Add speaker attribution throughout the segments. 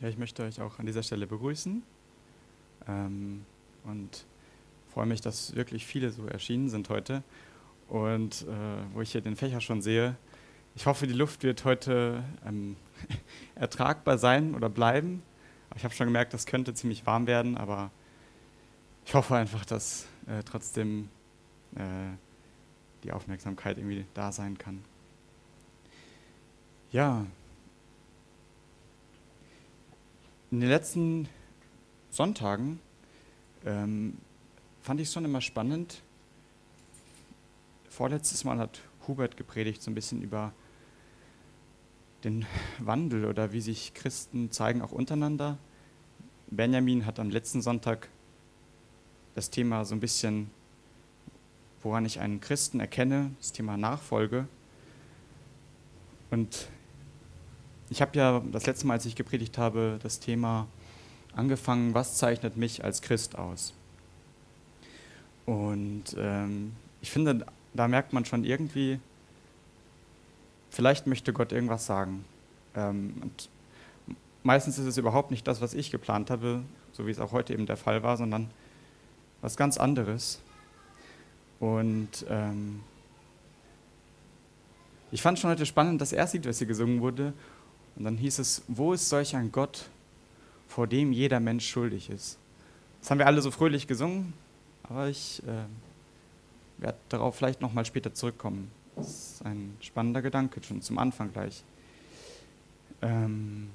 Speaker 1: Ja, ich möchte euch auch an dieser Stelle begrüßen ähm, und freue mich, dass wirklich viele so erschienen sind heute und äh, wo ich hier den Fächer schon sehe. Ich hoffe, die Luft wird heute ähm, ertragbar sein oder bleiben. Ich habe schon gemerkt, das könnte ziemlich warm werden, aber ich hoffe einfach, dass äh, trotzdem äh, die Aufmerksamkeit irgendwie da sein kann. Ja, in den letzten Sonntagen ähm, fand ich es schon immer spannend. Vorletztes Mal hat Hubert gepredigt so ein bisschen über den Wandel oder wie sich Christen zeigen, auch untereinander. Benjamin hat am letzten Sonntag das Thema so ein bisschen, woran ich einen Christen erkenne, das Thema Nachfolge. Und ich habe ja das letzte Mal, als ich gepredigt habe, das Thema angefangen, was zeichnet mich als Christ aus? Und ähm, ich finde, da merkt man schon irgendwie, vielleicht möchte Gott irgendwas sagen. Ähm, und meistens ist es überhaupt nicht das, was ich geplant habe, so wie es auch heute eben der Fall war, sondern was ganz anderes. Und ähm, ich fand schon heute spannend, das erste Lied, was hier gesungen wurde, und dann hieß es, wo ist solch ein Gott, vor dem jeder Mensch schuldig ist? Das haben wir alle so fröhlich gesungen, aber ich äh, werde darauf vielleicht nochmal später zurückkommen. Das ist ein spannender Gedanke, schon zum Anfang gleich. Ähm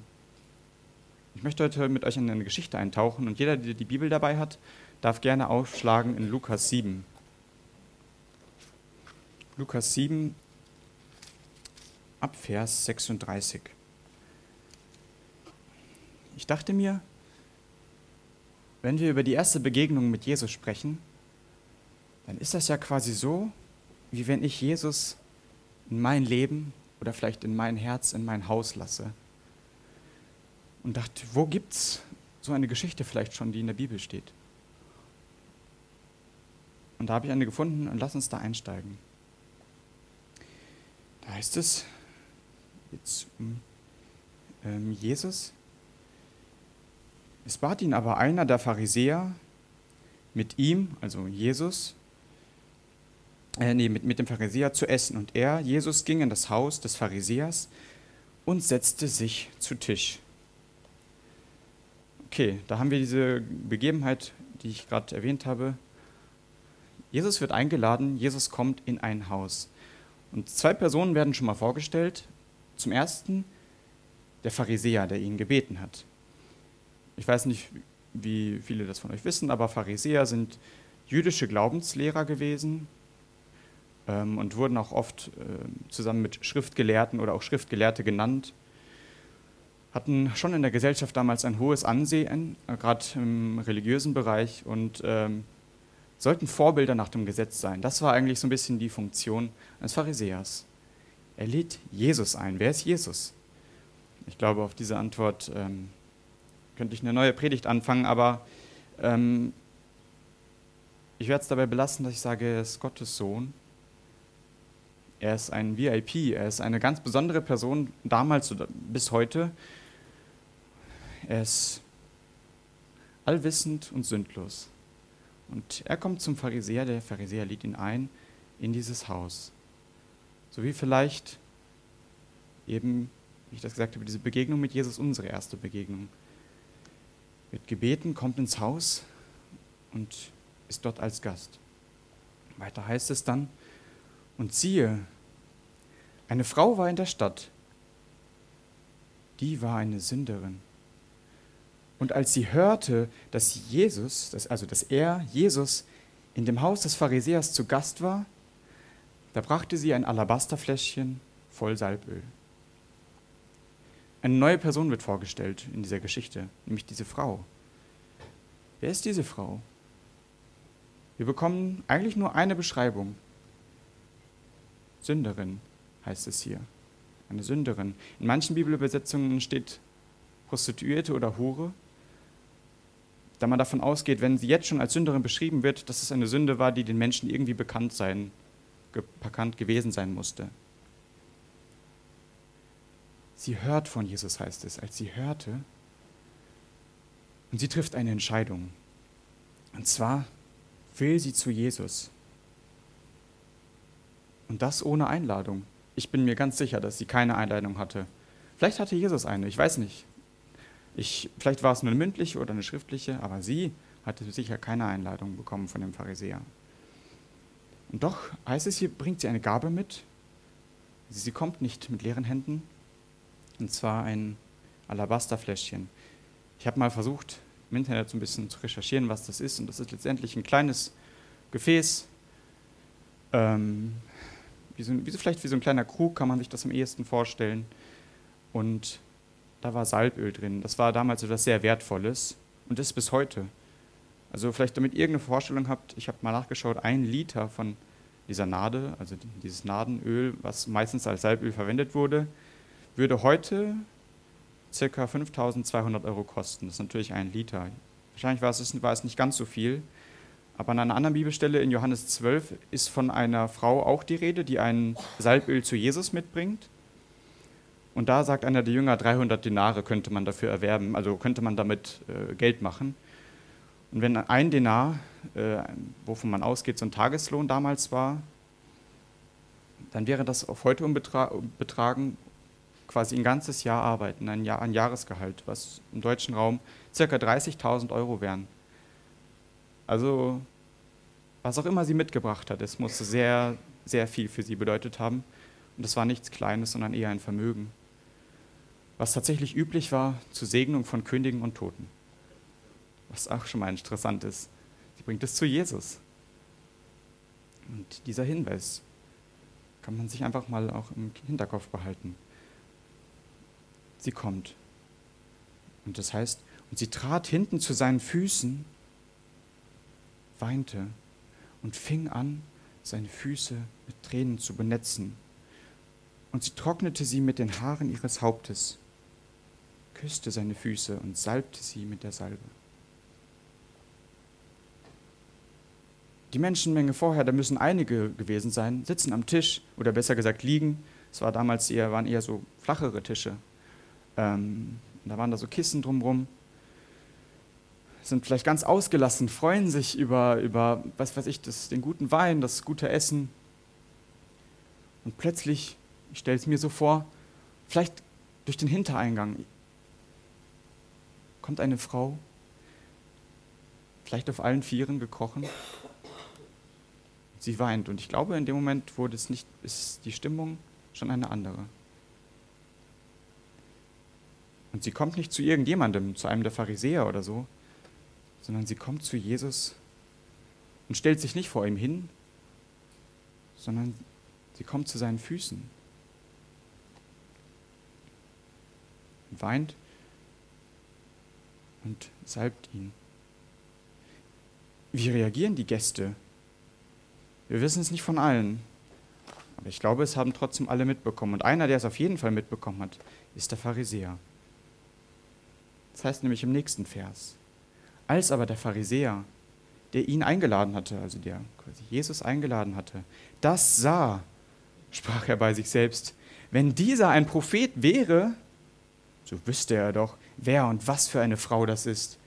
Speaker 1: ich möchte heute mit euch in eine Geschichte eintauchen und jeder, der die Bibel dabei hat, darf gerne aufschlagen in Lukas 7. Lukas 7 ab Vers 36 ich dachte mir, wenn wir über die erste Begegnung mit Jesus sprechen, dann ist das ja quasi so, wie wenn ich Jesus in mein Leben oder vielleicht in mein Herz, in mein Haus lasse. Und dachte, wo gibt es so eine Geschichte vielleicht schon, die in der Bibel steht? Und da habe ich eine gefunden und lass uns da einsteigen. Da heißt es jetzt ähm, Jesus, es bat ihn aber einer der Pharisäer mit ihm, also Jesus, äh, nee, mit, mit dem Pharisäer zu essen. Und er, Jesus, ging in das Haus des Pharisäers und setzte sich zu Tisch. Okay, da haben wir diese Begebenheit, die ich gerade erwähnt habe. Jesus wird eingeladen, Jesus kommt in ein Haus. Und zwei Personen werden schon mal vorgestellt. Zum ersten der Pharisäer, der ihn gebeten hat. Ich weiß nicht, wie viele das von euch wissen, aber Pharisäer sind jüdische Glaubenslehrer gewesen ähm, und wurden auch oft äh, zusammen mit Schriftgelehrten oder auch Schriftgelehrte genannt. Hatten schon in der Gesellschaft damals ein hohes Ansehen, äh, gerade im religiösen Bereich, und ähm, sollten Vorbilder nach dem Gesetz sein. Das war eigentlich so ein bisschen die Funktion eines Pharisäers. Er lädt Jesus ein. Wer ist Jesus? Ich glaube, auf diese Antwort ähm, könnte ich eine neue Predigt anfangen, aber ähm, ich werde es dabei belassen, dass ich sage, er ist Gottes Sohn. Er ist ein VIP, er ist eine ganz besondere Person, damals bis heute. Er ist allwissend und sündlos. Und er kommt zum Pharisäer, der Pharisäer lädt ihn ein in dieses Haus. So wie vielleicht eben, wie ich das gesagt habe, diese Begegnung mit Jesus unsere erste Begegnung wird gebeten, kommt ins Haus und ist dort als Gast. Weiter heißt es dann, und siehe, eine Frau war in der Stadt, die war eine Sünderin. Und als sie hörte, dass Jesus, dass, also dass er, Jesus, in dem Haus des Pharisäers zu Gast war, da brachte sie ein Alabasterfläschchen voll Salböl. Eine neue Person wird vorgestellt in dieser Geschichte, nämlich diese Frau. Wer ist diese Frau? Wir bekommen eigentlich nur eine Beschreibung. Sünderin heißt es hier. Eine Sünderin. In manchen Bibelübersetzungen steht Prostituierte oder Hure, da man davon ausgeht, wenn sie jetzt schon als Sünderin beschrieben wird, dass es eine Sünde war, die den Menschen irgendwie bekannt sein, bekannt gewesen sein musste. Sie hört von Jesus, heißt es. Als sie hörte, Und sie trifft eine Entscheidung. Und zwar will sie zu Jesus. Und das ohne Einladung. Ich bin mir ganz sicher, dass sie keine Einladung hatte. Vielleicht hatte Jesus eine, ich weiß nicht. Ich, vielleicht war es nur eine mündliche oder eine schriftliche, aber sie hatte sicher keine Einladung bekommen von dem Pharisäer. Und doch heißt es hier, bringt sie eine Gabe mit. Sie kommt nicht mit leeren Händen, und zwar ein Alabasterfläschchen. Ich habe mal versucht, im Internet so ein bisschen zu recherchieren, was das ist. Und das ist letztendlich ein kleines Gefäß, ähm, wie, so, wie so, vielleicht wie so ein kleiner Krug, kann man sich das am ehesten vorstellen. Und da war Salböl drin. Das war damals etwas sehr Wertvolles und ist bis heute. Also vielleicht damit ihr irgendeine Vorstellung habt, ich habe mal nachgeschaut, ein Liter von dieser Nade, also dieses Nadenöl, was meistens als Salböl verwendet wurde, würde heute ca. 5200 Euro kosten. Das ist natürlich ein Liter. Wahrscheinlich war es, war es nicht ganz so viel. Aber an einer anderen Bibelstelle in Johannes 12 ist von einer Frau auch die Rede, die ein Salböl zu Jesus mitbringt. Und da sagt einer der Jünger, 300 Denare könnte man dafür erwerben, also könnte man damit äh, Geld machen. Und wenn ein Denar, äh, wovon man ausgeht, so ein Tageslohn damals war, dann wäre das auf heute umbetragen quasi ein ganzes Jahr arbeiten, ein, Jahr, ein Jahresgehalt, was im deutschen Raum ca. 30.000 Euro wären. Also was auch immer sie mitgebracht hat, es musste sehr, sehr viel für sie bedeutet haben. Und das war nichts Kleines, sondern eher ein Vermögen. Was tatsächlich üblich war zur Segnung von Königen und Toten. Was auch schon mal interessant ist. Sie bringt es zu Jesus. Und dieser Hinweis kann man sich einfach mal auch im Hinterkopf behalten sie kommt. Und das heißt, und sie trat hinten zu seinen Füßen, weinte und fing an, seine Füße mit Tränen zu benetzen. Und sie trocknete sie mit den Haaren ihres Hauptes, küsste seine Füße und salbte sie mit der Salbe. Die Menschenmenge vorher, da müssen einige gewesen sein, sitzen am Tisch oder besser gesagt liegen. Es war damals eher, waren eher so flachere Tische, ähm, da waren da so Kissen drumherum. Sind vielleicht ganz ausgelassen, freuen sich über, über was weiß ich, das, den guten Wein, das gute Essen. Und plötzlich, ich stelle es mir so vor, vielleicht durch den Hintereingang kommt eine Frau, vielleicht auf allen Vieren gekrochen. Sie weint und ich glaube, in dem Moment wurde es nicht, ist die Stimmung schon eine andere. Und sie kommt nicht zu irgendjemandem, zu einem der Pharisäer oder so, sondern sie kommt zu Jesus und stellt sich nicht vor ihm hin, sondern sie kommt zu seinen Füßen und weint und salbt ihn. Wie reagieren die Gäste? Wir wissen es nicht von allen, aber ich glaube, es haben trotzdem alle mitbekommen. Und einer, der es auf jeden Fall mitbekommen hat, ist der Pharisäer. Das heißt nämlich im nächsten Vers. Als aber der Pharisäer, der ihn eingeladen hatte, also der quasi Jesus eingeladen hatte, das sah, sprach er bei sich selbst, wenn dieser ein Prophet wäre, so wüsste er doch, wer und was für eine Frau das ist,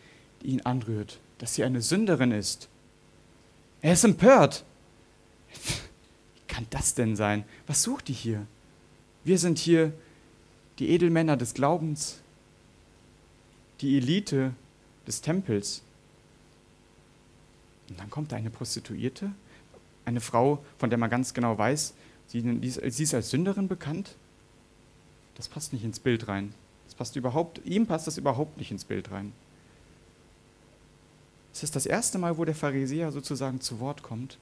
Speaker 1: die ihn anrührt, dass sie eine Sünderin ist. Er ist empört. Wie kann das denn sein? Was sucht die hier? Wir sind hier die Edelmänner des Glaubens, die Elite des Tempels. Und dann kommt da eine Prostituierte, eine Frau, von der man ganz genau weiß, sie, sie ist als Sünderin bekannt. Das passt nicht ins Bild rein. Das passt überhaupt, ihm passt das überhaupt nicht ins Bild rein. Es ist das erste Mal, wo der Pharisäer sozusagen zu Wort kommt.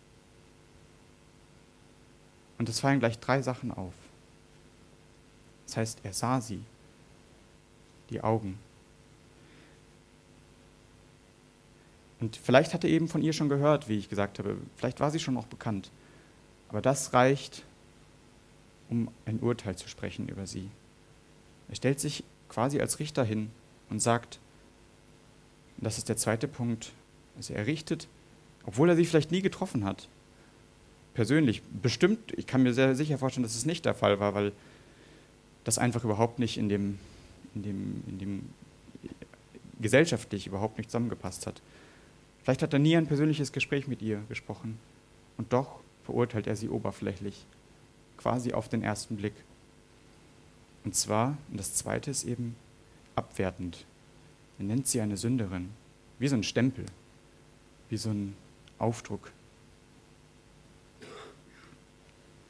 Speaker 1: Und es fallen gleich drei Sachen auf. Das heißt, er sah sie, die Augen. Und vielleicht hat er eben von ihr schon gehört, wie ich gesagt habe. Vielleicht war sie schon auch bekannt. Aber das reicht, um ein Urteil zu sprechen über sie. Er stellt sich quasi als Richter hin und sagt, das ist der zweite Punkt, also er richtet, obwohl er sie vielleicht nie getroffen hat, persönlich, bestimmt, ich kann mir sehr sicher vorstellen, dass es nicht der Fall war, weil das einfach überhaupt nicht in dem, in dem, in dem gesellschaftlich überhaupt nicht zusammengepasst hat. Vielleicht hat er nie ein persönliches Gespräch mit ihr gesprochen. Und doch verurteilt er sie oberflächlich, quasi auf den ersten Blick. Und zwar, und das zweite ist eben abwertend. Er nennt sie eine Sünderin, wie so ein Stempel, wie so ein Aufdruck.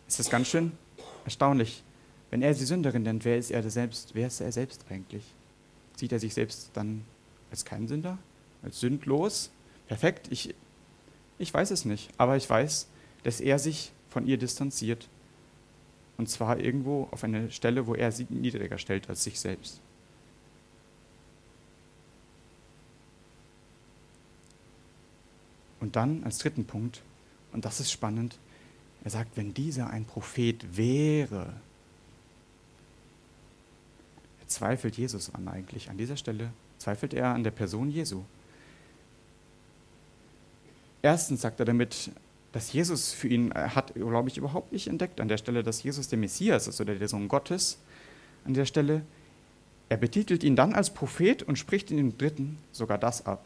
Speaker 1: Ist das ganz schön erstaunlich. Wenn er sie Sünderin nennt, wer ist er selbst? Wer ist er selbst eigentlich? Sieht er sich selbst dann als kein Sünder? Als sündlos? Perfekt? Ich, ich weiß es nicht. Aber ich weiß, dass er sich von ihr distanziert. Und zwar irgendwo auf eine Stelle, wo er sie niedriger stellt als sich selbst. Und dann als dritten Punkt, und das ist spannend, er sagt, wenn dieser ein Prophet wäre, er zweifelt Jesus an eigentlich. An dieser Stelle zweifelt er an der Person Jesu. Erstens sagt er damit, dass Jesus für ihn hat, glaube ich, überhaupt nicht entdeckt an der Stelle, dass Jesus der Messias ist oder der Sohn Gottes. An der Stelle, er betitelt ihn dann als Prophet und spricht in dem dritten sogar das ab.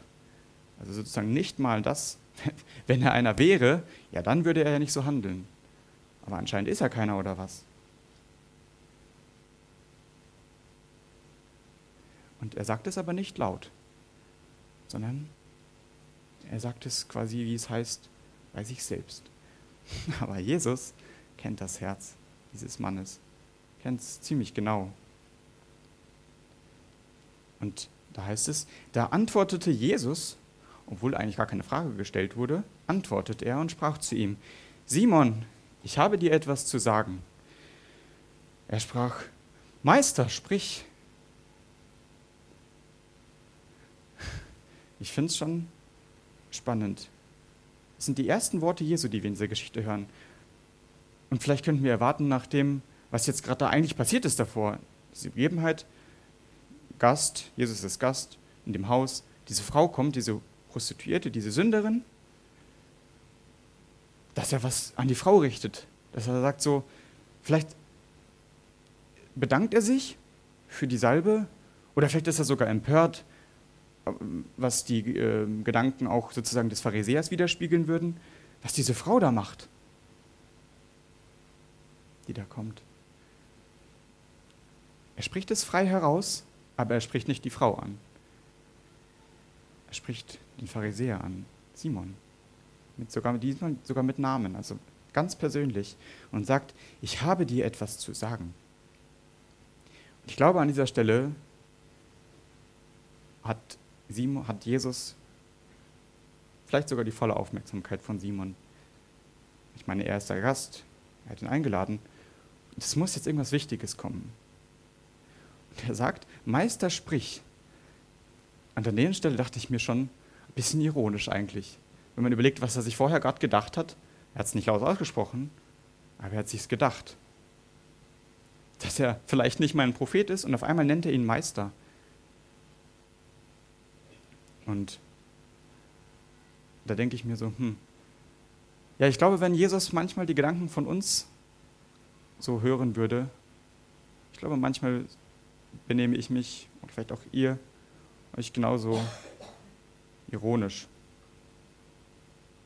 Speaker 1: Also sozusagen nicht mal das, wenn er einer wäre, ja, dann würde er ja nicht so handeln. Aber anscheinend ist er keiner oder was? Und er sagt es aber nicht laut, sondern er sagt es quasi, wie es heißt, bei sich selbst. Aber Jesus kennt das Herz dieses Mannes, kennt es ziemlich genau. Und da heißt es, da antwortete Jesus obwohl eigentlich gar keine Frage gestellt wurde, antwortete er und sprach zu ihm, Simon, ich habe dir etwas zu sagen. Er sprach, Meister, sprich. Ich finde es schon spannend. Das sind die ersten Worte Jesu, die wir in dieser Geschichte hören. Und vielleicht könnten wir erwarten, nach dem, was jetzt gerade da eigentlich passiert ist davor, diese Begebenheit, Gast, Jesus ist Gast in dem Haus, diese Frau kommt, diese Prostituierte, diese Sünderin, dass er was an die Frau richtet. Dass er sagt so, vielleicht bedankt er sich für die Salbe oder vielleicht ist er sogar empört, was die äh, Gedanken auch sozusagen des Pharisäers widerspiegeln würden, was diese Frau da macht, die da kommt. Er spricht es frei heraus, aber er spricht nicht die Frau an. Er spricht den Pharisäer an, Simon, mit sogar, diesmal sogar mit Namen, also ganz persönlich, und sagt, ich habe dir etwas zu sagen. Und ich glaube, an dieser Stelle hat, Simon, hat Jesus vielleicht sogar die volle Aufmerksamkeit von Simon. Ich meine, er ist der Gast, er hat ihn eingeladen. Es muss jetzt irgendwas Wichtiges kommen. Und er sagt, Meister, sprich. An der Stelle dachte ich mir schon, Bisschen ironisch eigentlich. Wenn man überlegt, was er sich vorher gerade gedacht hat. Er hat es nicht laut ausgesprochen, aber er hat sich's gedacht. Dass er vielleicht nicht mal ein Prophet ist und auf einmal nennt er ihn Meister. Und da denke ich mir so, hm. Ja, ich glaube, wenn Jesus manchmal die Gedanken von uns so hören würde, ich glaube, manchmal benehme ich mich, und vielleicht auch ihr, euch genauso ironisch.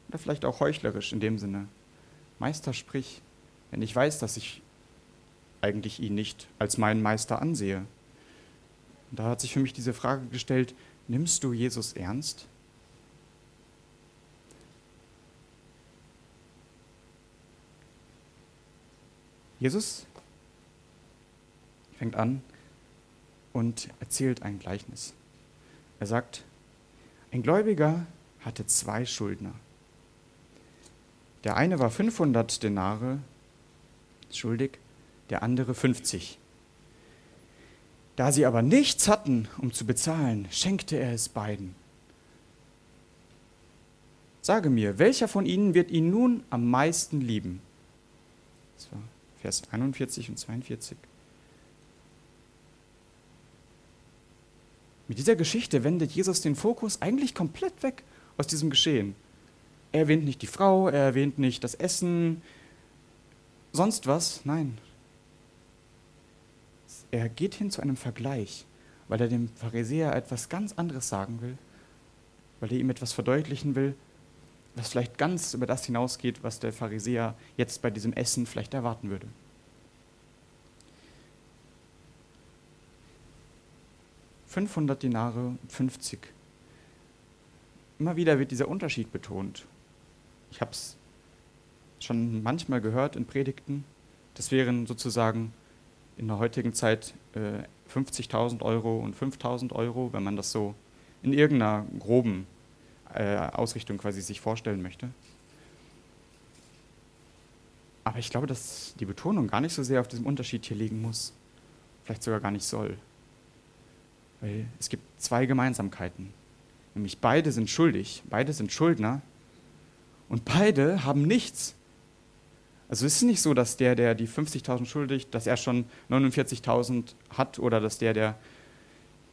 Speaker 1: Oder vielleicht auch heuchlerisch in dem Sinne. Meister, sprich, wenn ich weiß, dass ich eigentlich ihn nicht als meinen Meister ansehe. Und da hat sich für mich diese Frage gestellt, nimmst du Jesus ernst? Jesus fängt an und erzählt ein Gleichnis. Er sagt, ein Gläubiger hatte zwei Schuldner. Der eine war 500 Denare schuldig, der andere 50. Da sie aber nichts hatten, um zu bezahlen, schenkte er es beiden. Sage mir, welcher von ihnen wird ihn nun am meisten lieben? Das war Vers 41 und 42. Mit dieser Geschichte wendet Jesus den Fokus eigentlich komplett weg aus diesem Geschehen. Er erwähnt nicht die Frau, er erwähnt nicht das Essen, sonst was, nein. Er geht hin zu einem Vergleich, weil er dem Pharisäer etwas ganz anderes sagen will, weil er ihm etwas verdeutlichen will, was vielleicht ganz über das hinausgeht, was der Pharisäer jetzt bei diesem Essen vielleicht erwarten würde. »500 Dinare, 50. Immer wieder wird dieser Unterschied betont. Ich habe es schon manchmal gehört in Predigten. Das wären sozusagen in der heutigen Zeit äh, 50.000 Euro und 5.000 Euro, wenn man das so in irgendeiner groben äh, Ausrichtung quasi sich vorstellen möchte. Aber ich glaube, dass die Betonung gar nicht so sehr auf diesem Unterschied hier liegen muss. Vielleicht sogar gar nicht soll. Weil es gibt zwei Gemeinsamkeiten. Nämlich beide sind schuldig, beide sind Schuldner und beide haben nichts. Also es ist nicht so, dass der, der die 50.000 schuldigt, dass er schon 49.000 hat oder dass der, der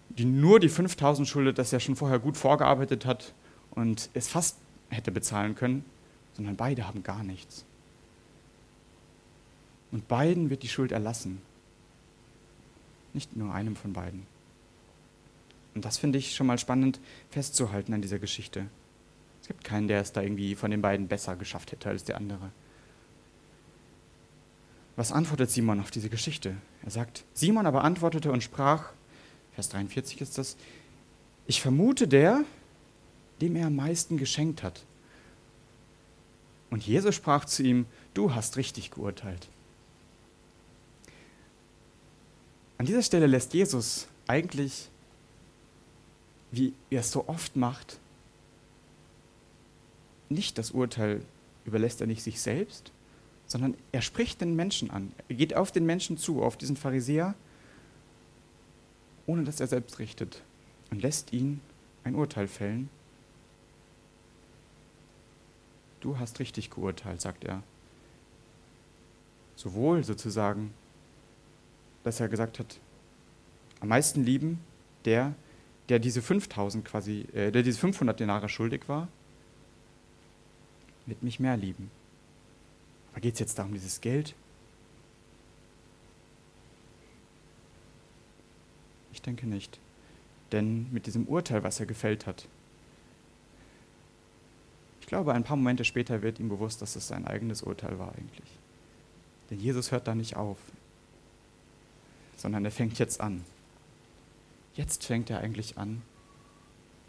Speaker 1: die nur die 5.000 schuldet, dass er schon vorher gut vorgearbeitet hat und es fast hätte bezahlen können, sondern beide haben gar nichts. Und beiden wird die Schuld erlassen. Nicht nur einem von beiden. Und das finde ich schon mal spannend festzuhalten an dieser Geschichte. Es gibt keinen, der es da irgendwie von den beiden besser geschafft hätte als der andere. Was antwortet Simon auf diese Geschichte? Er sagt, Simon aber antwortete und sprach, Vers 43 ist das, ich vermute der, dem er am meisten geschenkt hat. Und Jesus sprach zu ihm, du hast richtig geurteilt. An dieser Stelle lässt Jesus eigentlich, wie er es so oft macht, nicht das Urteil überlässt er nicht sich selbst, sondern er spricht den Menschen an. Er geht auf den Menschen zu, auf diesen Pharisäer, ohne dass er selbst richtet und lässt ihn ein Urteil fällen. Du hast richtig geurteilt, sagt er. Sowohl sozusagen, dass er gesagt hat, am meisten lieben der, der diese 5000 quasi, äh, der diese 500 Denare schuldig war, wird mich mehr lieben. Aber geht es jetzt darum, dieses Geld? Ich denke nicht. Denn mit diesem Urteil, was er gefällt hat, ich glaube, ein paar Momente später wird ihm bewusst, dass es sein eigenes Urteil war eigentlich. Denn Jesus hört da nicht auf, sondern er fängt jetzt an. Jetzt fängt er eigentlich an,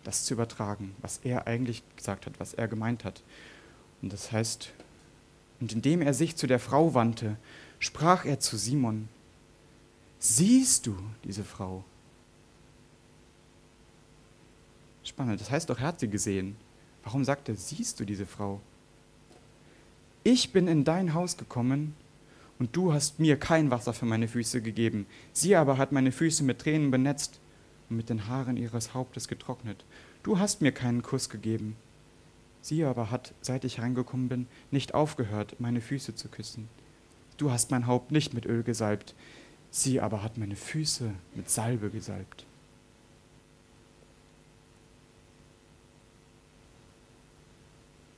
Speaker 1: das zu übertragen, was er eigentlich gesagt hat, was er gemeint hat. Und das heißt, und indem er sich zu der Frau wandte, sprach er zu Simon, siehst du diese Frau? Spannend, das heißt doch, er hat sie gesehen. Warum sagt er, siehst du diese Frau? Ich bin in dein Haus gekommen und du hast mir kein Wasser für meine Füße gegeben. Sie aber hat meine Füße mit Tränen benetzt und mit den Haaren ihres Hauptes getrocknet. Du hast mir keinen Kuss gegeben. Sie aber hat, seit ich reingekommen bin, nicht aufgehört, meine Füße zu küssen. Du hast mein Haupt nicht mit Öl gesalbt, sie aber hat meine Füße mit Salbe gesalbt.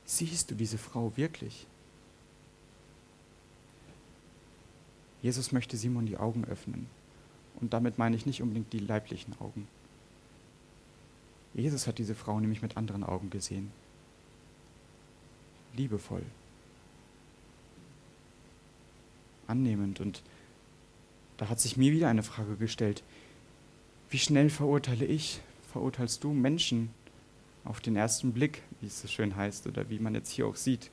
Speaker 1: Siehst du diese Frau wirklich? Jesus möchte Simon die Augen öffnen. Und damit meine ich nicht unbedingt die leiblichen Augen. Jesus hat diese Frau nämlich mit anderen Augen gesehen liebevoll, annehmend. Und da hat sich mir wieder eine Frage gestellt, wie schnell verurteile ich, verurteilst du Menschen auf den ersten Blick, wie es so schön heißt, oder wie man jetzt hier auch sieht?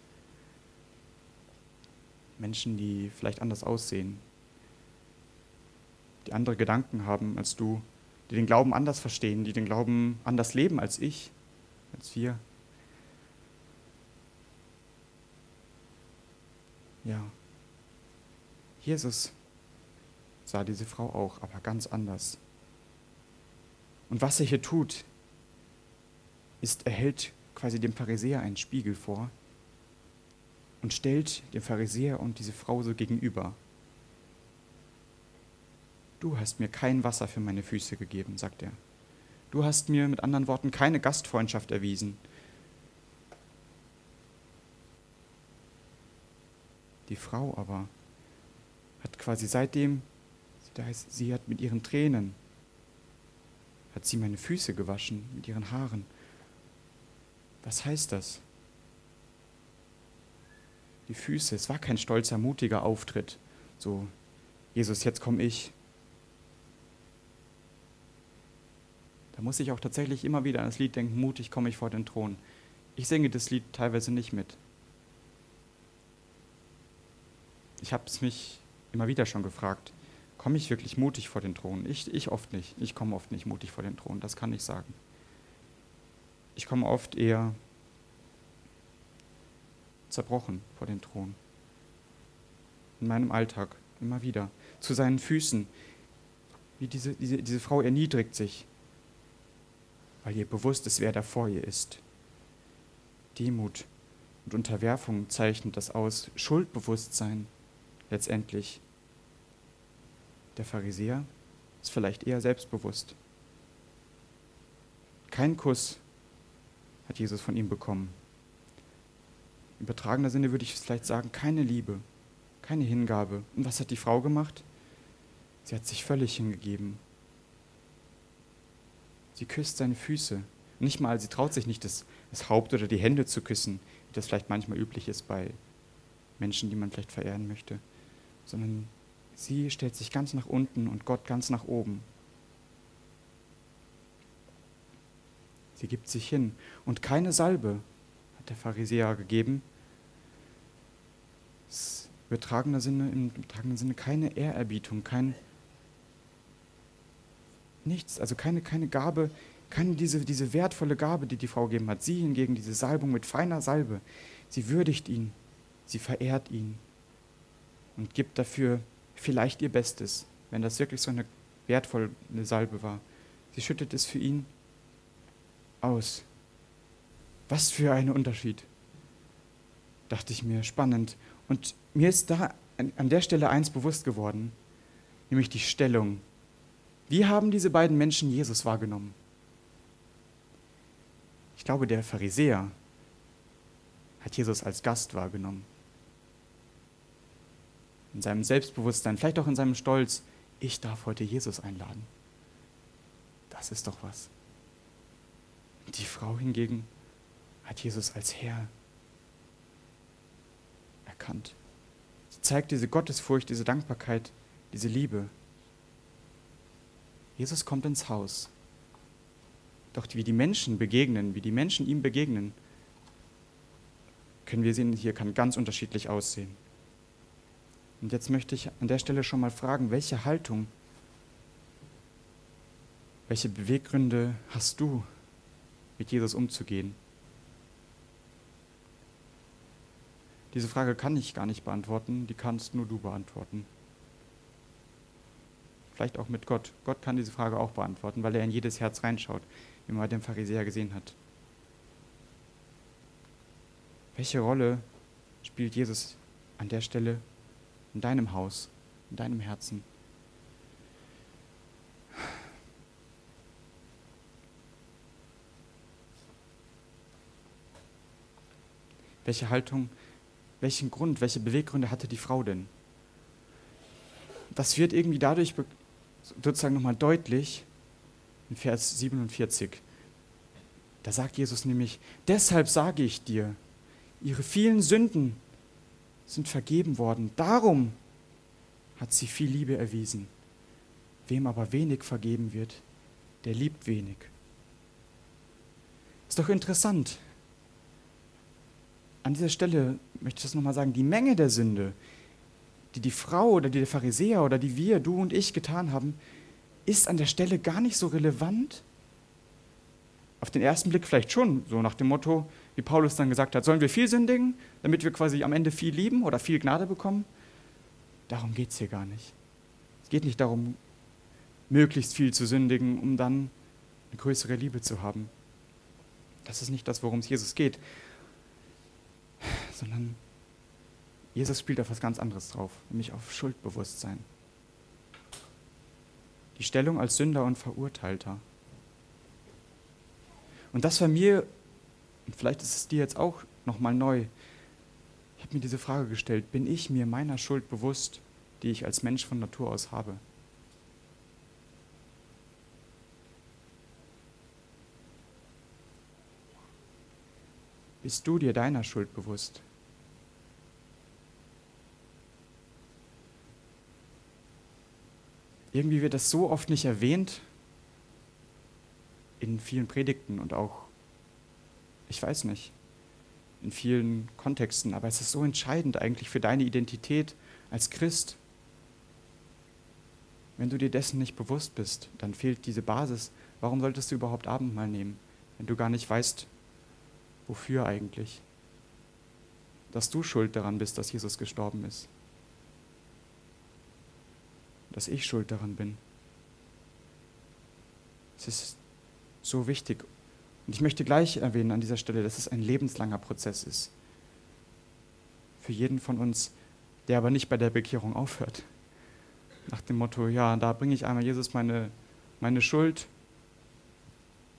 Speaker 1: Menschen, die vielleicht anders aussehen, die andere Gedanken haben als du, die den Glauben anders verstehen, die den Glauben anders leben als ich, als wir. Ja. Jesus sah diese Frau auch, aber ganz anders. Und was er hier tut, ist, er hält quasi dem Pharisäer einen Spiegel vor und stellt den Pharisäer und diese Frau so gegenüber. Du hast mir kein Wasser für meine Füße gegeben, sagt er. Du hast mir mit anderen Worten keine Gastfreundschaft erwiesen. Die Frau aber hat quasi seitdem, da heißt, sie hat mit ihren Tränen hat sie meine Füße gewaschen mit ihren Haaren. Was heißt das? Die Füße, es war kein stolzer, mutiger Auftritt. So, Jesus, jetzt komme ich. Da muss ich auch tatsächlich immer wieder an das Lied denken, mutig komme ich vor den Thron. Ich singe das Lied teilweise nicht mit. Ich habe es mich immer wieder schon gefragt, komme ich wirklich mutig vor den Thron? Ich, ich oft nicht. Ich komme oft nicht mutig vor den Thron, das kann ich sagen. Ich komme oft eher zerbrochen vor den Thron. In meinem Alltag, immer wieder. Zu seinen Füßen. Wie diese, diese, diese Frau erniedrigt sich, weil ihr bewusst ist, wer da vor ihr ist. Demut und Unterwerfung zeichnet das aus. Schuldbewusstsein letztendlich. Der Pharisäer ist vielleicht eher selbstbewusst. Kein Kuss hat Jesus von ihm bekommen. Im übertragener Sinne würde ich vielleicht sagen, keine Liebe, keine Hingabe. Und was hat die Frau gemacht? Sie hat sich völlig hingegeben. Sie küsst seine Füße. Nicht mal, sie traut sich nicht, das, das Haupt oder die Hände zu küssen, wie das vielleicht manchmal üblich ist bei Menschen, die man vielleicht verehren möchte, sondern sie stellt sich ganz nach unten und Gott ganz nach oben. Sie gibt sich hin. Und keine Salbe hat der Pharisäer gegeben. Das übertragene Sinne, Im übertragenen Sinne keine Ehrerbietung, kein nichts, also keine, keine Gabe, keine diese, diese wertvolle Gabe, die die Frau gegeben hat. Sie hingegen, diese Salbung mit feiner Salbe, sie würdigt ihn, sie verehrt ihn und gibt dafür vielleicht ihr Bestes, wenn das wirklich so eine wertvolle Salbe war. Sie schüttet es für ihn aus. Was für ein Unterschied, dachte ich mir, spannend. Und mir ist da an der Stelle eins bewusst geworden, nämlich die Stellung. Wie haben diese beiden Menschen Jesus wahrgenommen? Ich glaube, der Pharisäer hat Jesus als Gast wahrgenommen. In seinem Selbstbewusstsein, vielleicht auch in seinem Stolz, ich darf heute Jesus einladen. Das ist doch was. Die Frau hingegen hat Jesus als Herr erkannt. Sie zeigt diese Gottesfurcht, diese Dankbarkeit, diese Liebe. Jesus kommt ins Haus. Doch wie die Menschen begegnen, wie die Menschen ihm begegnen, können wir sehen, hier kann ganz unterschiedlich aussehen. Und jetzt möchte ich an der Stelle schon mal fragen, welche Haltung, welche Beweggründe hast du, mit Jesus umzugehen? Diese Frage kann ich gar nicht beantworten, die kannst nur du beantworten. Vielleicht auch mit Gott. Gott kann diese Frage auch beantworten, weil er in jedes Herz reinschaut wie man den Pharisäer gesehen hat. Welche Rolle spielt Jesus an der Stelle in deinem Haus, in deinem Herzen? Welche Haltung, welchen Grund, welche Beweggründe hatte die Frau denn? Das wird irgendwie dadurch sozusagen nochmal deutlich, in Vers 47. Da sagt Jesus nämlich, deshalb sage ich dir, ihre vielen Sünden sind vergeben worden. Darum hat sie viel Liebe erwiesen. Wem aber wenig vergeben wird, der liebt wenig. Ist doch interessant. An dieser Stelle möchte ich das nochmal sagen, die Menge der Sünde, die die Frau oder die der Pharisäer oder die wir, du und ich getan haben, ist an der Stelle gar nicht so relevant. Auf den ersten Blick vielleicht schon, so nach dem Motto, wie Paulus dann gesagt hat, sollen wir viel sündigen, damit wir quasi am Ende viel lieben oder viel Gnade bekommen? Darum geht es hier gar nicht. Es geht nicht darum, möglichst viel zu sündigen, um dann eine größere Liebe zu haben. Das ist nicht das, worum es Jesus geht, sondern Jesus spielt auf was ganz anderes drauf, nämlich auf Schuldbewusstsein die Stellung als Sünder und Verurteilter. Und das war mir, und vielleicht ist es dir jetzt auch nochmal neu. Ich habe mir diese Frage gestellt, bin ich mir meiner Schuld bewusst, die ich als Mensch von Natur aus habe? Bist du dir deiner Schuld bewusst? Irgendwie wird das so oft nicht erwähnt in vielen Predigten und auch ich weiß nicht, in vielen Kontexten, aber es ist so entscheidend eigentlich für deine Identität als Christ. Wenn du dir dessen nicht bewusst bist, dann fehlt diese Basis. Warum solltest du überhaupt Abendmahl nehmen, wenn du gar nicht weißt, wofür eigentlich? Dass du schuld daran bist, dass Jesus gestorben ist. Dass ich schuld daran bin. Es ist so wichtig. Und ich möchte gleich erwähnen an dieser Stelle, dass es ein lebenslanger Prozess ist. Für jeden von uns, der aber nicht bei der Bekehrung aufhört. Nach dem Motto, ja, da bringe ich einmal Jesus meine, meine Schuld,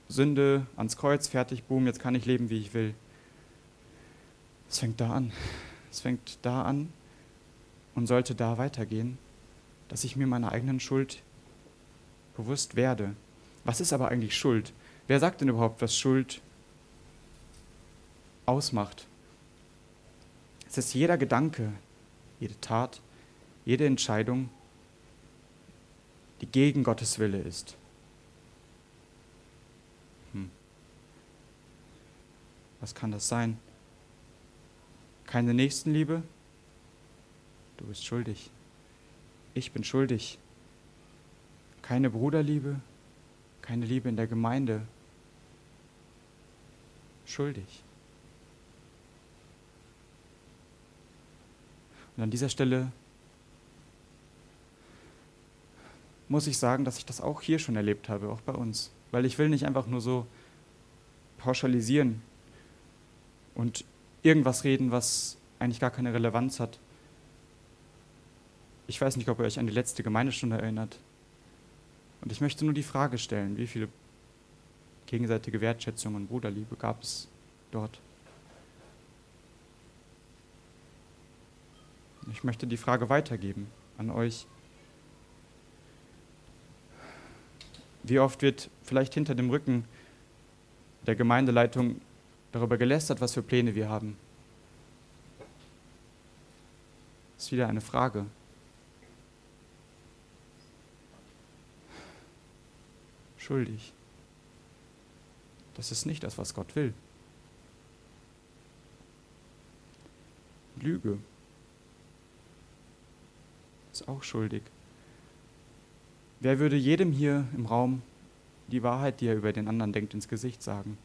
Speaker 1: Sünde ans Kreuz, fertig, boom, jetzt kann ich leben, wie ich will. Es fängt da an. Es fängt da an und sollte da weitergehen, dass ich mir meiner eigenen Schuld bewusst werde. Was ist aber eigentlich Schuld? Wer sagt denn überhaupt, was Schuld ausmacht? Es ist jeder Gedanke, jede Tat, jede Entscheidung, die gegen Gottes Wille ist. Hm. Was kann das sein? Keine Nächstenliebe? Du bist schuldig. Ich bin schuldig. Keine Bruderliebe? Keine Liebe in der Gemeinde? Schuldig. Und an dieser Stelle muss ich sagen, dass ich das auch hier schon erlebt habe, auch bei uns. Weil ich will nicht einfach nur so pauschalisieren und irgendwas reden, was eigentlich gar keine Relevanz hat. Ich weiß nicht, ob ihr euch an die letzte Gemeindestunde erinnert. Und ich möchte nur die Frage stellen, wie viele gegenseitige Wertschätzung und Bruderliebe gab es dort? Ich möchte die Frage weitergeben an euch. Wie oft wird vielleicht hinter dem Rücken der Gemeindeleitung darüber gelästert, was für Pläne wir haben? Das ist wieder eine Frage. Schuldig. Das ist nicht das, was Gott will. Lüge ist auch schuldig. Wer würde jedem hier im Raum die Wahrheit, die er über den anderen denkt, ins Gesicht sagen?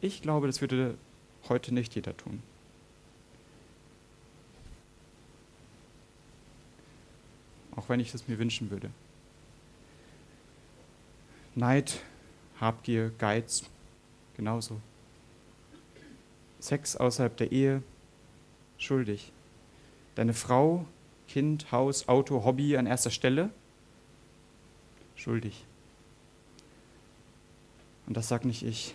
Speaker 1: Ich glaube, das würde heute nicht jeder tun. Auch wenn ich es mir wünschen würde. Neid, Habgier, Geiz, genauso. Sex außerhalb der Ehe, schuldig. Deine Frau Kind, Haus, Auto, Hobby an erster Stelle? Schuldig. Und das sagt nicht ich.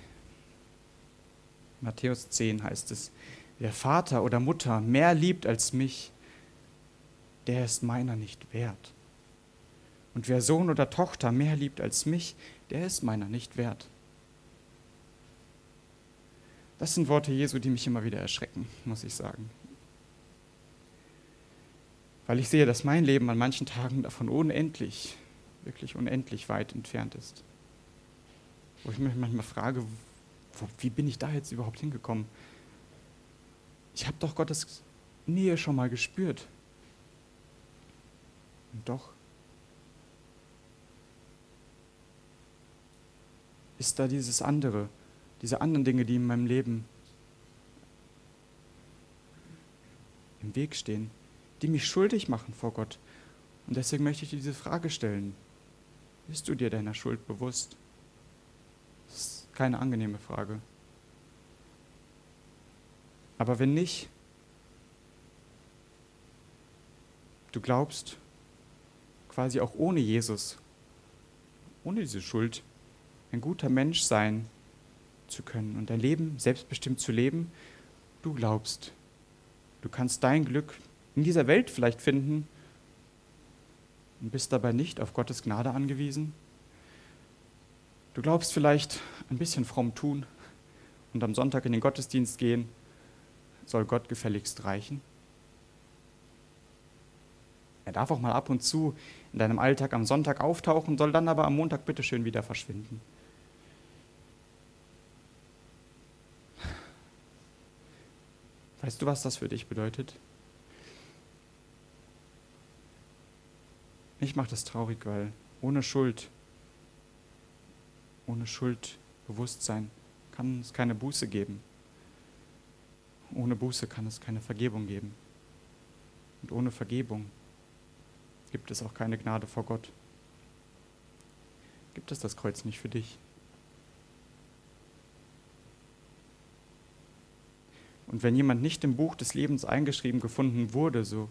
Speaker 1: Matthäus 10 heißt es, wer Vater oder Mutter mehr liebt als mich, der ist meiner nicht wert. Und wer Sohn oder Tochter mehr liebt als mich, der ist meiner nicht wert. Das sind Worte Jesu, die mich immer wieder erschrecken, muss ich sagen weil ich sehe, dass mein Leben an manchen Tagen davon unendlich, wirklich unendlich weit entfernt ist. Wo ich mich manchmal frage, wo, wie bin ich da jetzt überhaupt hingekommen? Ich habe doch Gottes Nähe schon mal gespürt. Und doch ist da dieses andere, diese anderen Dinge, die in meinem Leben im Weg stehen die mich schuldig machen vor Gott. Und deswegen möchte ich dir diese Frage stellen. Bist du dir deiner Schuld bewusst? Das ist keine angenehme Frage. Aber wenn nicht, du glaubst, quasi auch ohne Jesus, ohne diese Schuld, ein guter Mensch sein zu können und dein Leben selbstbestimmt zu leben, du glaubst, du kannst dein Glück in dieser Welt vielleicht finden und bist dabei nicht auf Gottes Gnade angewiesen? Du glaubst vielleicht ein bisschen fromm tun und am Sonntag in den Gottesdienst gehen, soll Gott gefälligst reichen? Er darf auch mal ab und zu in deinem Alltag am Sonntag auftauchen, soll dann aber am Montag bitteschön wieder verschwinden. Weißt du, was das für dich bedeutet? Ich mache das traurig, weil ohne Schuld, ohne Schuldbewusstsein kann es keine Buße geben. Ohne Buße kann es keine Vergebung geben. Und ohne Vergebung gibt es auch keine Gnade vor Gott. Gibt es das Kreuz nicht für dich? Und wenn jemand nicht im Buch des Lebens eingeschrieben gefunden wurde, so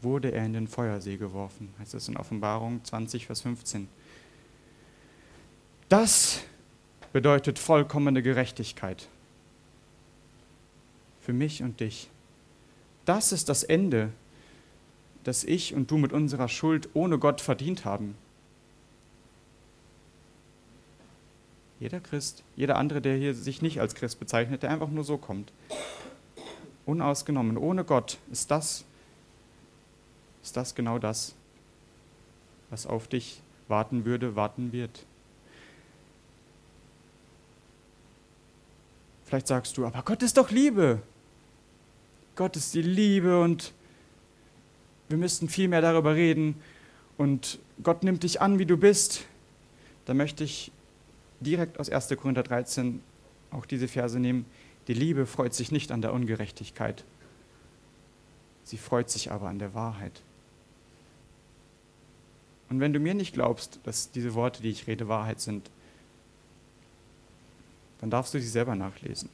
Speaker 1: wurde er in den Feuersee geworfen, heißt es in Offenbarung 20, Vers 15. Das bedeutet vollkommene Gerechtigkeit für mich und dich. Das ist das Ende, das ich und du mit unserer Schuld ohne Gott verdient haben. Jeder Christ, jeder andere, der hier sich nicht als Christ bezeichnet, der einfach nur so kommt. Unausgenommen, ohne Gott ist das, ist das genau das, was auf dich warten würde, warten wird. Vielleicht sagst du, aber Gott ist doch Liebe. Gott ist die Liebe und wir müssten viel mehr darüber reden und Gott nimmt dich an, wie du bist. Da möchte ich direkt aus 1. Korinther 13 auch diese Verse nehmen. Die Liebe freut sich nicht an der Ungerechtigkeit, sie freut sich aber an der Wahrheit. Und wenn du mir nicht glaubst, dass diese Worte, die ich rede, Wahrheit sind, dann darfst du sie selber nachlesen.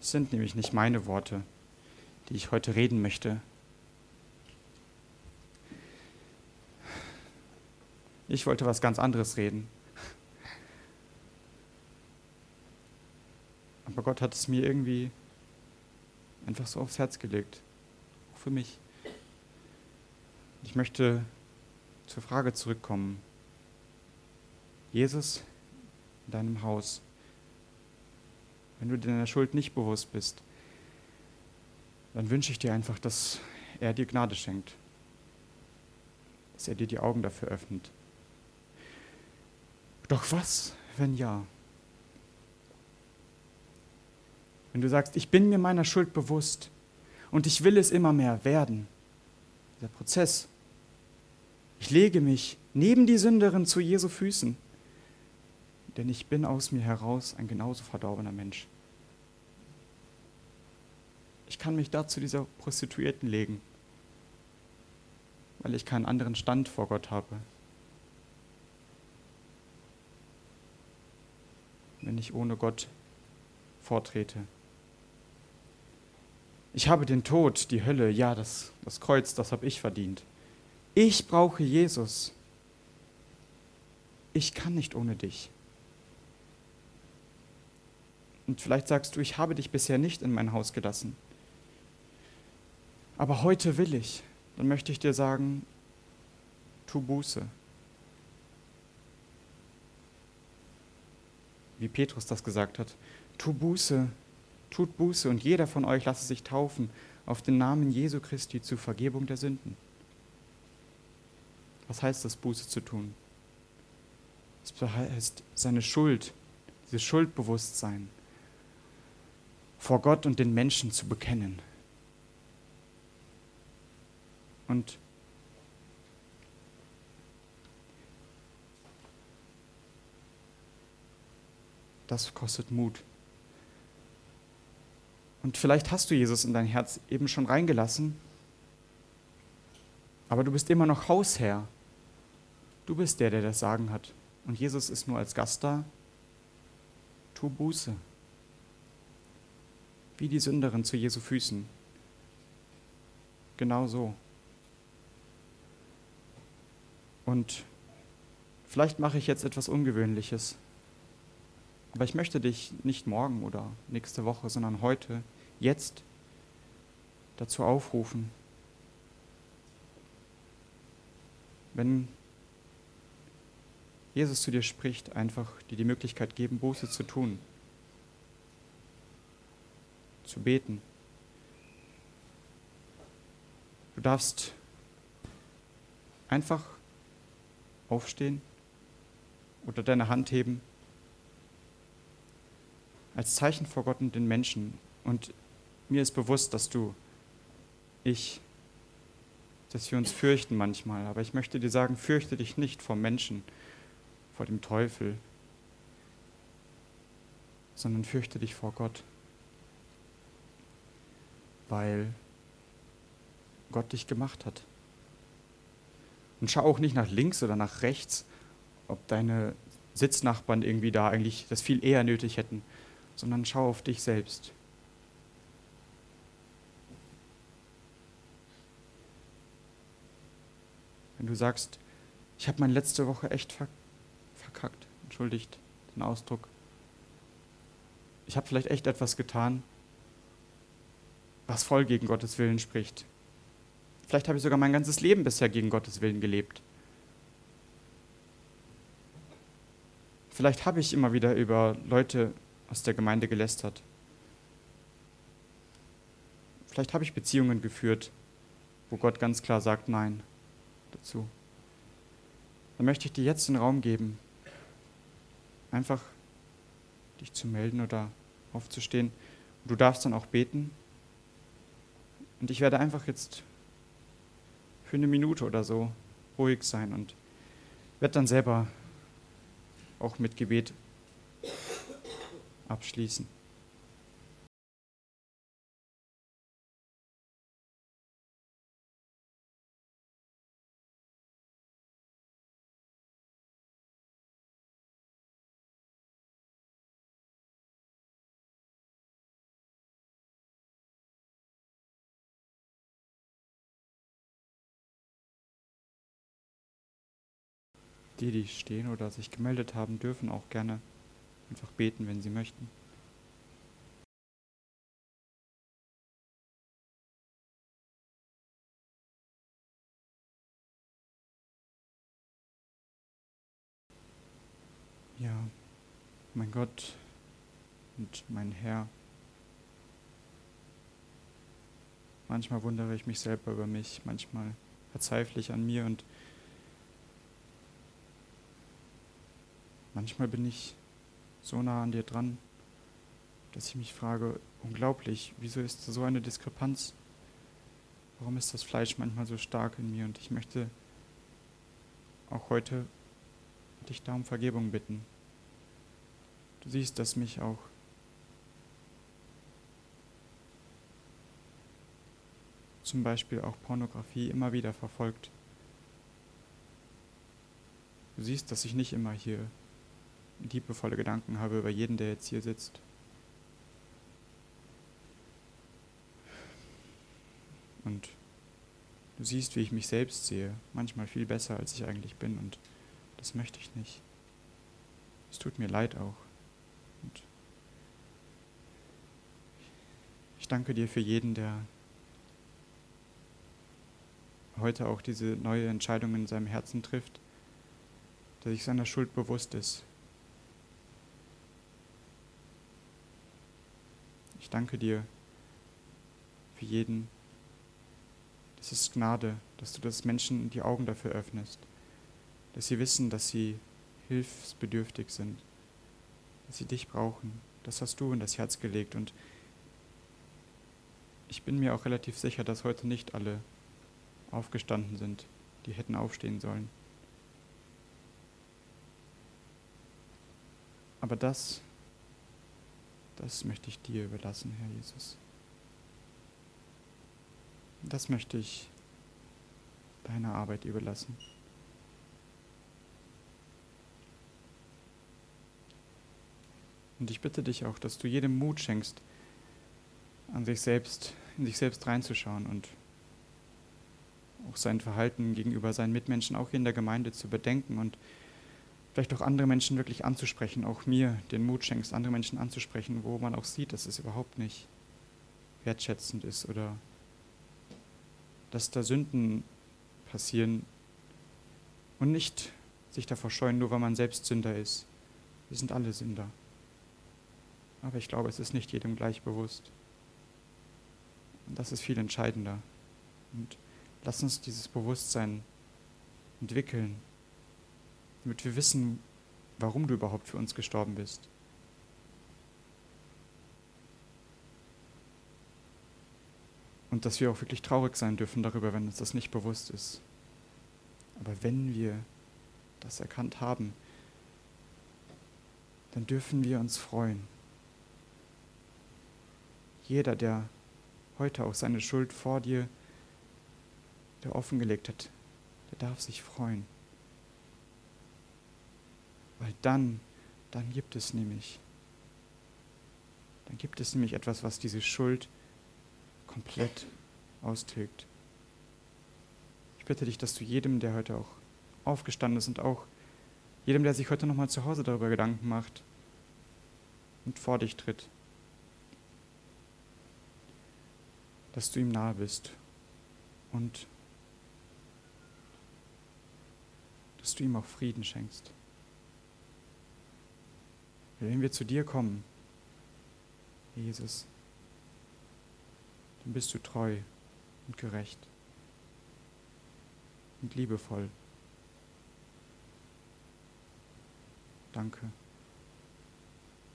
Speaker 1: Es sind nämlich nicht meine Worte, die ich heute reden möchte. Ich wollte was ganz anderes reden. Aber Gott hat es mir irgendwie einfach so aufs Herz gelegt. Auch für mich. Ich möchte zur Frage zurückkommen. Jesus in deinem Haus wenn du deiner Schuld nicht bewusst bist, dann wünsche ich dir einfach, dass er dir Gnade schenkt, dass er dir die Augen dafür öffnet. Doch was, wenn ja? Wenn du sagst, ich bin mir meiner Schuld bewusst und ich will es immer mehr werden, dieser Prozess, ich lege mich neben die Sünderin zu Jesu Füßen denn ich bin aus mir heraus ein genauso verdorbener Mensch. Ich kann mich da zu dieser Prostituierten legen, weil ich keinen anderen Stand vor Gott habe. Wenn ich ohne Gott vortrete. Ich habe den Tod, die Hölle, ja, das, das Kreuz, das habe ich verdient. Ich brauche Jesus. Ich kann nicht ohne dich. Und vielleicht sagst du, ich habe dich bisher nicht in mein Haus gelassen. Aber heute will ich. Dann möchte ich dir sagen, tu Buße. Wie Petrus das gesagt hat, tu Buße, tut Buße und jeder von euch lasse sich taufen auf den Namen Jesu Christi zur Vergebung der Sünden. Was heißt das, Buße zu tun? Es heißt, seine Schuld, dieses Schuldbewusstsein vor Gott und den Menschen zu bekennen. Und das kostet Mut. Und vielleicht hast du Jesus in dein Herz eben schon reingelassen, aber du bist immer noch Hausherr. Du bist der, der das Sagen hat. Und Jesus ist nur als Gast da. Tu Buße wie die Sünderin zu Jesu Füßen. Genau so. Und vielleicht mache ich jetzt etwas Ungewöhnliches, aber ich möchte dich nicht morgen oder nächste Woche, sondern heute, jetzt dazu aufrufen. Wenn Jesus zu dir spricht, einfach dir die Möglichkeit geben, Buße zu tun, zu beten. Du darfst einfach aufstehen oder deine Hand heben als Zeichen vor Gott und den Menschen. Und mir ist bewusst, dass du, ich, dass wir uns fürchten manchmal. Aber ich möchte dir sagen, fürchte dich nicht vor Menschen, vor dem Teufel, sondern fürchte dich vor Gott. Weil Gott dich gemacht hat. Und schau auch nicht nach links oder nach rechts, ob deine Sitznachbarn irgendwie da eigentlich das viel eher nötig hätten, sondern schau auf dich selbst. Wenn du sagst, ich habe meine letzte Woche echt verkackt, entschuldigt den Ausdruck. Ich habe vielleicht echt etwas getan, was voll gegen Gottes Willen spricht. Vielleicht habe ich sogar mein ganzes Leben bisher gegen Gottes Willen gelebt. Vielleicht habe ich immer wieder über Leute aus der Gemeinde gelästert. Vielleicht habe ich Beziehungen geführt, wo Gott ganz klar sagt Nein dazu. Dann möchte ich dir jetzt den Raum geben, einfach dich zu melden oder aufzustehen. Und du darfst dann auch beten. Und ich werde einfach jetzt für eine Minute oder so ruhig sein und werde dann selber auch mit Gebet abschließen. Die, die stehen oder sich gemeldet haben, dürfen auch gerne einfach beten, wenn sie möchten. Ja, mein Gott und mein Herr. Manchmal wundere ich mich selber über mich, manchmal verzweifle ich an mir und Manchmal bin ich so nah an dir dran, dass ich mich frage, unglaublich, wieso ist da so eine Diskrepanz? Warum ist das Fleisch manchmal so stark in mir? Und ich möchte auch heute dich da um Vergebung bitten. Du siehst, dass mich auch zum Beispiel auch Pornografie immer wieder verfolgt. Du siehst, dass ich nicht immer hier liebevolle Gedanken habe über jeden, der jetzt hier sitzt. Und du siehst, wie ich mich selbst sehe, manchmal viel besser, als ich eigentlich bin, und das möchte ich nicht. Es tut mir leid auch. Und ich danke dir für jeden, der heute auch diese neue Entscheidung in seinem Herzen trifft, der sich seiner Schuld bewusst ist Ich danke dir für jeden. Das ist Gnade, dass du das Menschen die Augen dafür öffnest, dass sie wissen, dass sie hilfsbedürftig sind, dass sie dich brauchen. Das hast du in das Herz gelegt und ich bin mir auch relativ sicher, dass heute nicht alle aufgestanden sind, die hätten aufstehen sollen. Aber das das möchte ich dir überlassen, Herr Jesus. Das möchte ich deiner Arbeit überlassen. Und ich bitte dich auch, dass du jedem Mut schenkst, an sich selbst, in sich selbst reinzuschauen und auch sein Verhalten gegenüber seinen Mitmenschen, auch in der Gemeinde zu bedenken und vielleicht auch andere Menschen wirklich anzusprechen, auch mir den Mut schenkst, andere Menschen anzusprechen, wo man auch sieht, dass es überhaupt nicht wertschätzend ist oder dass da Sünden passieren und nicht sich davor scheuen, nur weil man selbst Sünder ist. Wir sind alle Sünder. Aber ich glaube, es ist nicht jedem gleich bewusst. Und das ist viel entscheidender. Und lass uns dieses Bewusstsein entwickeln, damit wir wissen, warum du überhaupt für uns gestorben bist. Und dass wir auch wirklich traurig sein dürfen darüber, wenn uns das nicht bewusst ist. Aber wenn wir das erkannt haben, dann dürfen wir uns freuen. Jeder, der heute auch seine Schuld vor dir der offengelegt hat, der darf sich freuen. Weil dann, dann gibt es nämlich, dann gibt es nämlich etwas, was diese Schuld komplett austilgt. Ich bitte dich, dass du jedem, der heute auch aufgestanden ist und auch jedem, der sich heute nochmal zu Hause darüber Gedanken macht und vor dich tritt, dass du ihm nahe bist und dass du ihm auch Frieden schenkst. Wenn wir zu dir kommen, Jesus, dann bist du treu und gerecht und liebevoll. Danke.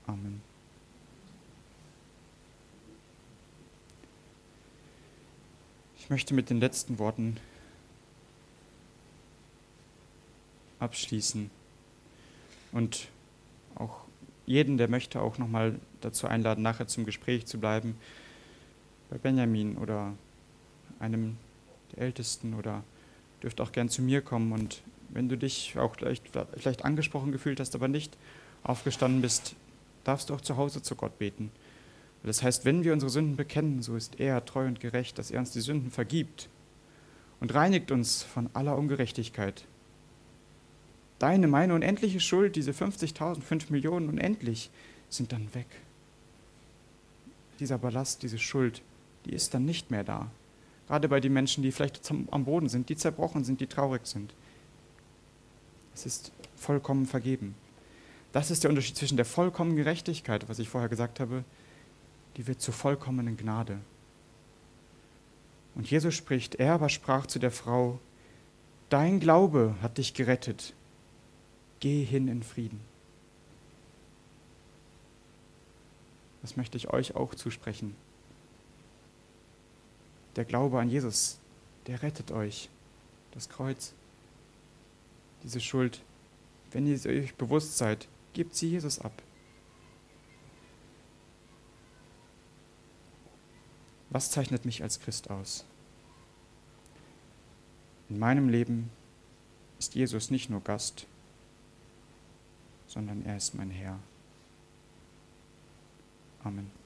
Speaker 1: Amen. Ich möchte mit den letzten Worten abschließen und jeden, der möchte, auch nochmal dazu einladen, nachher zum Gespräch zu bleiben bei Benjamin oder einem der Ältesten oder dürft auch gern zu mir kommen und wenn du dich auch vielleicht, vielleicht angesprochen gefühlt hast, aber nicht aufgestanden bist, darfst du auch zu Hause zu Gott beten. Das heißt, wenn wir unsere Sünden bekennen, so ist er treu und gerecht, dass er uns die Sünden vergibt und reinigt uns von aller Ungerechtigkeit. Deine, meine unendliche Schuld, diese 50.000, 5 Millionen unendlich, sind dann weg. Dieser Ballast, diese Schuld, die ist dann nicht mehr da. Gerade bei den Menschen, die vielleicht am Boden sind, die zerbrochen sind, die traurig sind. Es ist vollkommen vergeben. Das ist der Unterschied zwischen der vollkommenen Gerechtigkeit, was ich vorher gesagt habe, die wird zur vollkommenen Gnade. Und Jesus spricht, er aber sprach zu der Frau, Dein Glaube hat dich gerettet, geh hin in Frieden. Das möchte ich euch auch zusprechen. Der Glaube an Jesus, der rettet euch. Das Kreuz, diese Schuld, wenn ihr euch bewusst seid, gebt sie Jesus ab. Was zeichnet mich als Christ aus? In meinem Leben ist Jesus nicht nur Gast, sondern er ist mein Herr. Amen.